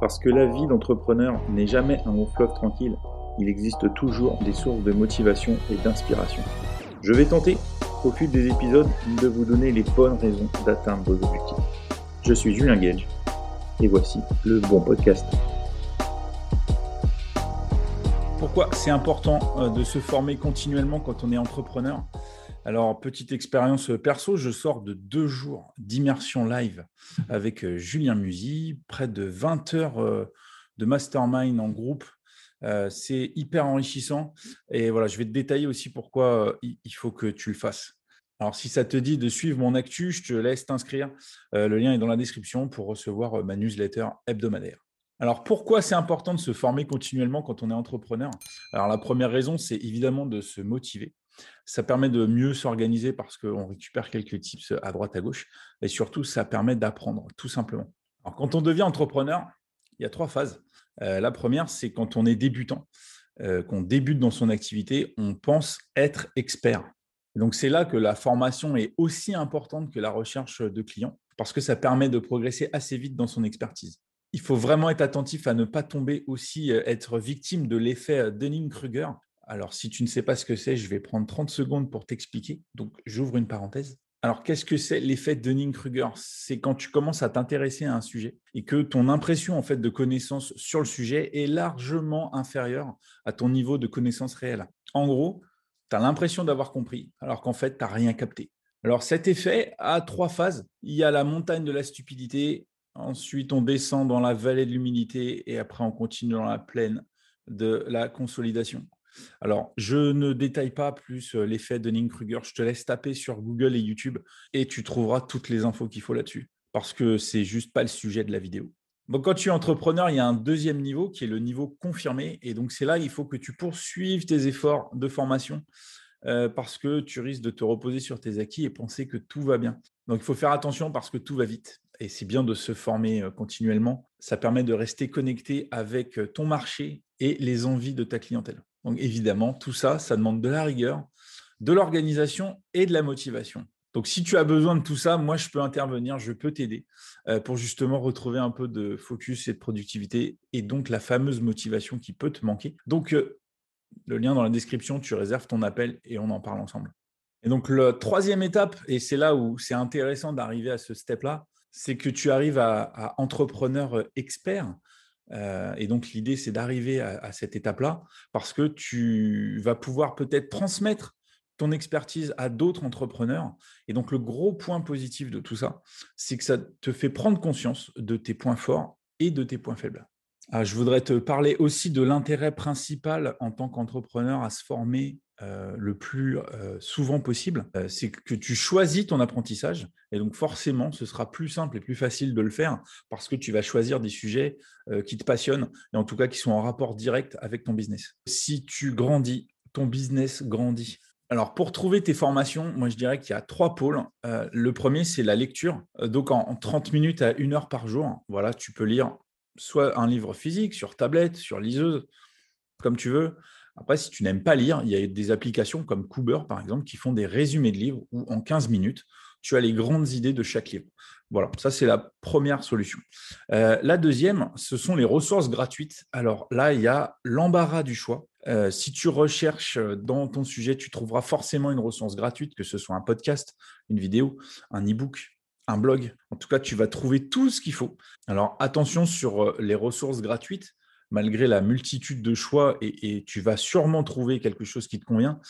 Parce que la vie d'entrepreneur n'est jamais un long fleuve tranquille, il existe toujours des sources de motivation et d'inspiration. Je vais tenter, au fil des épisodes, de vous donner les bonnes raisons d'atteindre vos objectifs. Je suis Julien Gage, et voici le bon podcast. Pourquoi c'est important euh, de se former continuellement quand on est entrepreneur? Alors, petite expérience perso, je sors de deux jours d'immersion live avec euh, Julien Musy, près de 20 heures euh, de mastermind en groupe. Euh, c'est hyper enrichissant. Et voilà, je vais te détailler aussi pourquoi il faut que tu le fasses. Alors, si ça te dit de suivre mon actu, je te laisse t'inscrire. le lien est dans la description pour recevoir ma newsletter hebdomadaire. Alors, pourquoi c'est important de se former continuellement quand on est entrepreneur? Alors, la première raison, c'est évidemment de se motiver. Ça permet de mieux s'organiser parce qu'on récupère quelques tips à droite, à gauche. Et surtout, ça permet d'apprendre, tout simplement. Alors, quand on devient entrepreneur, il y a trois phases. Euh, la première, c'est quand on est débutant, euh, qu'on débute dans son activité, on pense être expert. Donc, c'est là que la formation est aussi importante que la recherche de clients parce que ça permet de progresser assez vite dans son expertise. Il faut vraiment être attentif à ne pas tomber aussi, euh, être victime de l'effet Dunning-Kruger, alors, si tu ne sais pas ce que c'est, je vais prendre 30 secondes pour t'expliquer. Donc, j'ouvre une parenthèse. Alors, qu'est-ce que c'est l'effet Dunning-Kruger? C'est quand tu commences à t'intéresser à un sujet et que ton impression en fait de connaissance sur le sujet est largement inférieure à ton niveau de connaissance réelle. En gros, tu as l'impression d'avoir compris, alors qu'en fait, tu n'as rien capté. Alors, cet effet a trois phases. Il y a la montagne de la stupidité, ensuite on descend dans la vallée de l'humilité et après on continue dans la plaine de la consolidation. Alors, je ne détaille pas plus l'effet de Dunning-Kruger. Je te laisse taper sur Google et YouTube et tu trouveras toutes les infos qu'il faut là-dessus parce que c'est juste pas le sujet de la vidéo. Donc, quand tu es entrepreneur, il y a un deuxième niveau qui est le niveau confirmé. Et donc, c'est là il faut que tu poursuives tes efforts de formation parce que tu risques de te reposer sur tes acquis et penser que tout va bien. Donc, il faut faire attention parce que tout va vite. Et c'est bien de se former continuellement. Ça permet de rester connecté avec ton marché et les envies de ta clientèle. Donc évidemment, tout ça, ça demande de la rigueur, de l'organisation et de la motivation. Donc si tu as besoin de tout ça, moi je peux intervenir, je peux t'aider euh, pour justement retrouver un peu de focus et de productivité et donc la fameuse motivation qui peut te manquer. Donc euh, le lien dans la description, tu réserves ton appel et on en parle ensemble. Et donc la troisième étape, et c'est là où c'est intéressant d'arriver à ce step-là, c'est que tu arrives à, à entrepreneur expert euh, et donc, l'idée, c'est d'arriver à, cette étape-là parce que tu vas pouvoir peut-être transmettre ton expertise à d'autres entrepreneurs. Et donc, le gros point positif de tout ça, c'est que ça te fait prendre conscience de tes points forts et de tes points faibles. Ah, je voudrais te parler aussi de l'intérêt principal en tant qu'entrepreneur à se former euh, le plus euh, souvent possible, euh, c'est que tu choisis ton apprentissage. Et donc forcément, ce sera plus simple et plus facile de le faire parce que tu vas choisir des sujets qui te passionnent et en tout cas qui sont en rapport direct avec ton business. Si tu grandis, ton business grandit. Alors, pour trouver tes formations, moi, je dirais qu'il y a trois pôles. le premier, c'est la lecture. Donc, en, 30 minutes à une heure par jour, voilà, tu peux lire soit un livre physique sur tablette, sur liseuse, comme tu veux. Après, si tu n'aimes pas lire, il y a des applications comme Cooper, par exemple, qui font des résumés de livres où en 15 minutes, tu as les grandes idées de chaque livre. Voilà, ça c'est la première solution. Euh, la deuxième, ce sont les ressources gratuites. Alors là, il y a l'embarras du choix. Euh, si tu recherches dans ton sujet, tu trouveras forcément une ressource gratuite, que ce soit un podcast, une vidéo, un e-book, un blog. En tout cas, tu vas trouver tout ce qu'il faut. Alors attention sur euh, les ressources gratuites malgré la multitude de choix, et, tu vas sûrement trouver quelque chose qui te convient,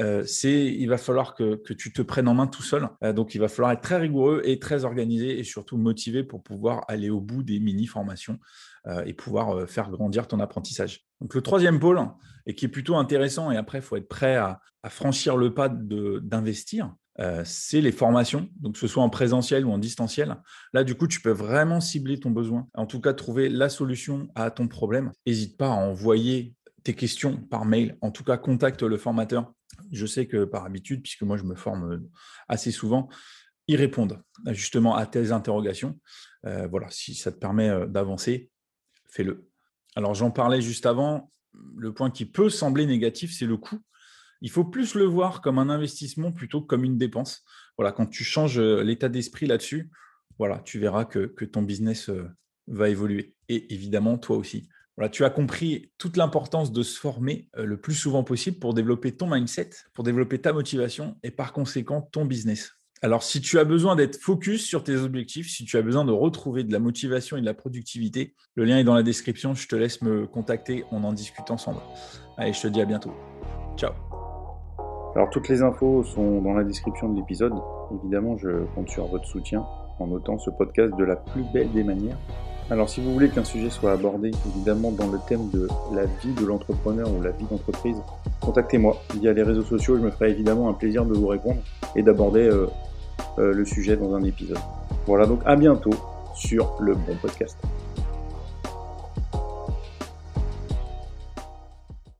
euh, c'est il va falloir que, tu te prennes en main tout seul. Euh, donc, il va falloir être très rigoureux et très organisé et surtout motivé pour pouvoir aller au bout des mini-formations et pouvoir faire grandir ton apprentissage. Donc, le troisième pôle, et qui est plutôt intéressant, et après, il faut être prêt à, à franchir le pas d'investir, euh, c'est les formations, donc que ce soit en présentiel ou en distanciel. Là, du coup, tu peux vraiment cibler ton besoin, en tout cas trouver la solution à ton problème. N'hésite pas à envoyer tes questions par mail. En tout cas, contacte le formateur. Je sais que par habitude, puisque moi je me forme euh, assez souvent, ils répondent justement à tes interrogations. Euh, voilà, si ça te permet d'avancer, fais-le. Alors j'en parlais juste avant, le point qui peut sembler négatif, c'est le coût. Il faut plus le voir comme un investissement plutôt que comme une dépense. Voilà, quand tu changes euh, l'état d'esprit là-dessus, voilà, tu verras que, ton business euh, va évoluer. Et évidemment, toi aussi. Voilà, tu as compris toute l'importance de se former euh, le plus souvent possible pour développer ton mindset, pour développer ta motivation et par conséquent ton business. Alors, si tu as besoin d'être focus sur tes objectifs, si tu as besoin de retrouver de la motivation et de la productivité, le lien est dans la description. Je te laisse me contacter, on en discute ensemble. Allez, je te dis à bientôt. Ciao. Alors, toutes les infos sont dans la description de l'épisode. Évidemment, je compte sur votre soutien en notant ce podcast de la plus belle des manières. Alors si vous voulez qu'un sujet soit abordé, évidemment dans le thème de la vie de l'entrepreneur ou la vie d'entreprise, contactez-moi via les réseaux sociaux, je me ferai évidemment un plaisir de vous répondre et d'aborder euh, euh, le sujet dans un épisode. Voilà donc à bientôt sur le bon podcast.